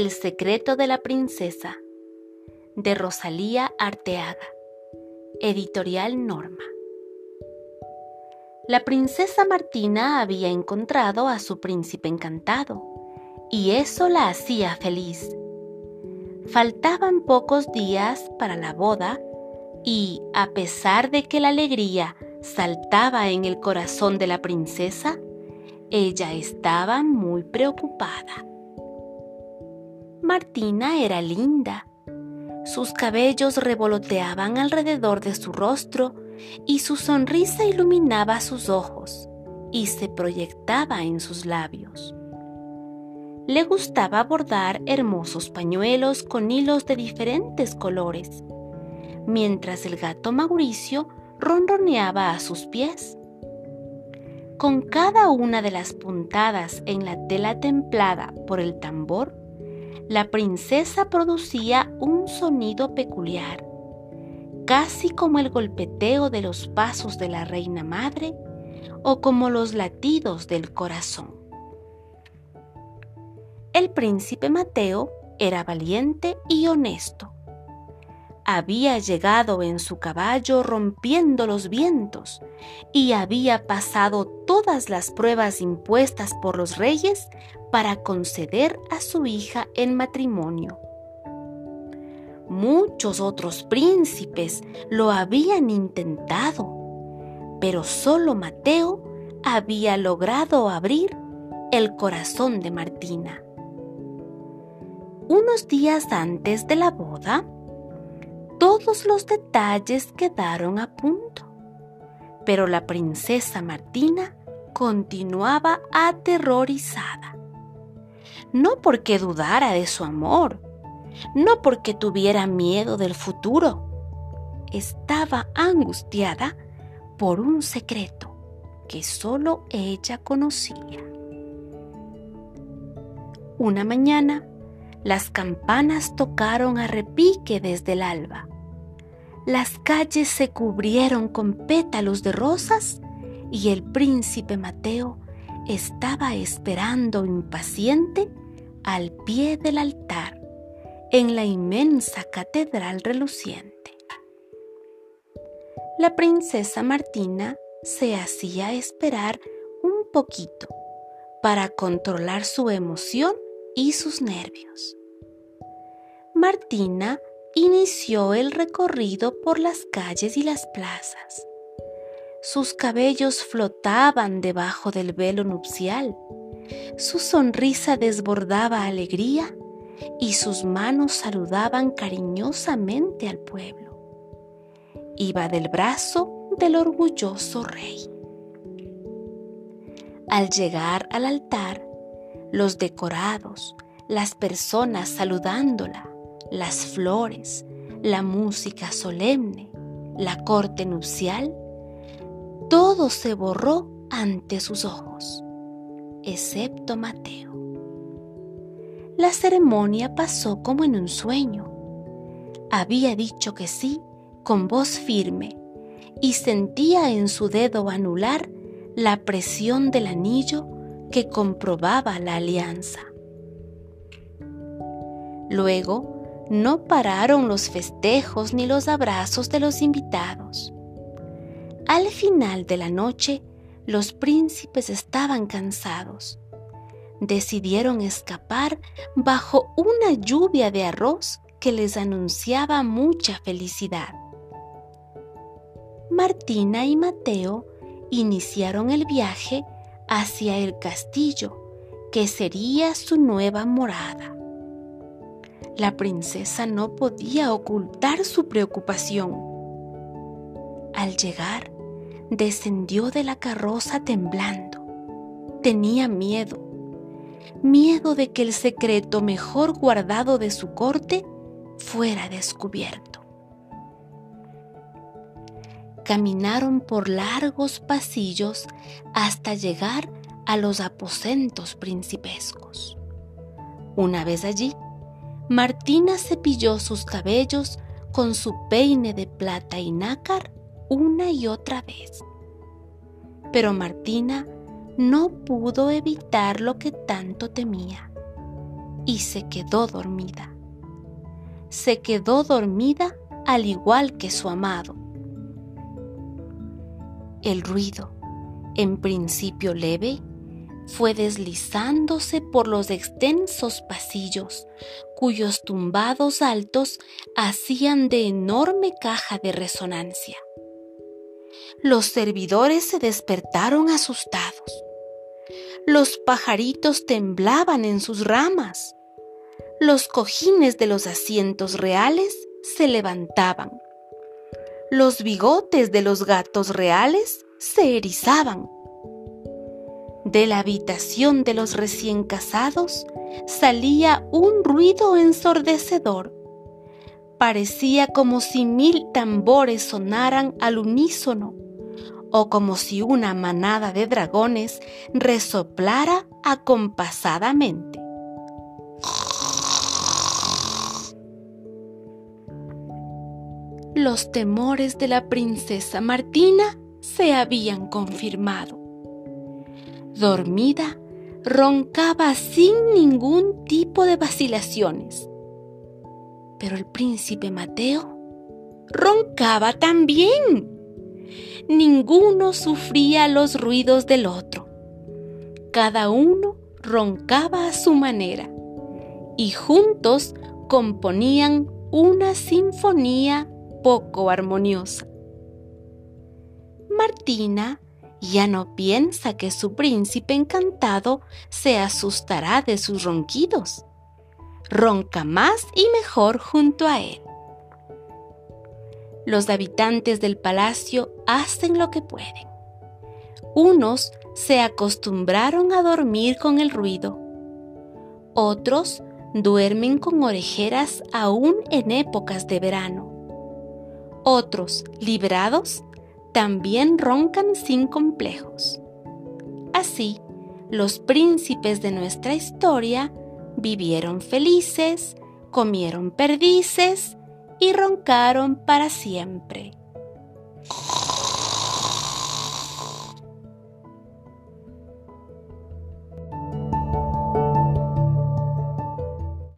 El secreto de la princesa de Rosalía Arteaga. Editorial Norma. La princesa Martina había encontrado a su príncipe encantado, y eso la hacía feliz. Faltaban pocos días para la boda, y a pesar de que la alegría saltaba en el corazón de la princesa, ella estaba muy preocupada. Martina era linda. Sus cabellos revoloteaban alrededor de su rostro y su sonrisa iluminaba sus ojos y se proyectaba en sus labios. Le gustaba bordar hermosos pañuelos con hilos de diferentes colores, mientras el gato Mauricio ronroneaba a sus pies. Con cada una de las puntadas en la tela templada por el tambor, la princesa producía un sonido peculiar, casi como el golpeteo de los pasos de la reina madre o como los latidos del corazón. El príncipe Mateo era valiente y honesto había llegado en su caballo rompiendo los vientos y había pasado todas las pruebas impuestas por los reyes para conceder a su hija en matrimonio. Muchos otros príncipes lo habían intentado, pero solo Mateo había logrado abrir el corazón de Martina. Unos días antes de la boda, todos los detalles quedaron a punto. Pero la princesa Martina continuaba aterrorizada. No porque dudara de su amor, no porque tuviera miedo del futuro. Estaba angustiada por un secreto que solo ella conocía. Una mañana, las campanas tocaron a repique desde el alba. Las calles se cubrieron con pétalos de rosas y el príncipe Mateo estaba esperando impaciente al pie del altar en la inmensa catedral reluciente. La princesa Martina se hacía esperar un poquito para controlar su emoción y sus nervios. Martina inició el recorrido por las calles y las plazas. Sus cabellos flotaban debajo del velo nupcial, su sonrisa desbordaba alegría y sus manos saludaban cariñosamente al pueblo. Iba del brazo del orgulloso rey. Al llegar al altar, los decorados, las personas saludándola, las flores, la música solemne, la corte nupcial, todo se borró ante sus ojos, excepto Mateo. La ceremonia pasó como en un sueño. Había dicho que sí con voz firme y sentía en su dedo anular la presión del anillo que comprobaba la alianza. Luego, no pararon los festejos ni los abrazos de los invitados. Al final de la noche, los príncipes estaban cansados. Decidieron escapar bajo una lluvia de arroz que les anunciaba mucha felicidad. Martina y Mateo iniciaron el viaje hacia el castillo, que sería su nueva morada. La princesa no podía ocultar su preocupación. Al llegar, descendió de la carroza temblando. Tenía miedo, miedo de que el secreto mejor guardado de su corte fuera descubierto. Caminaron por largos pasillos hasta llegar a los aposentos principescos. Una vez allí, Martina cepilló sus cabellos con su peine de plata y nácar una y otra vez. Pero Martina no pudo evitar lo que tanto temía. y se quedó dormida. Se quedó dormida al igual que su amado. El ruido, en principio leve, fue deslizándose por los extensos pasillos, cuyos tumbados altos hacían de enorme caja de resonancia. Los servidores se despertaron asustados. Los pajaritos temblaban en sus ramas. Los cojines de los asientos reales se levantaban. Los bigotes de los gatos reales se erizaban. De la habitación de los recién casados salía un ruido ensordecedor. Parecía como si mil tambores sonaran al unísono o como si una manada de dragones resoplara acompasadamente. Los temores de la princesa Martina se habían confirmado. Dormida, roncaba sin ningún tipo de vacilaciones. Pero el príncipe Mateo roncaba también. Ninguno sufría los ruidos del otro. Cada uno roncaba a su manera y juntos componían una sinfonía poco armoniosa. Martina ya no piensa que su príncipe encantado se asustará de sus ronquidos. Ronca más y mejor junto a él. Los habitantes del palacio hacen lo que pueden. Unos se acostumbraron a dormir con el ruido. Otros duermen con orejeras aún en épocas de verano. Otros, librados, también roncan sin complejos. Así, los príncipes de nuestra historia vivieron felices, comieron perdices y roncaron para siempre.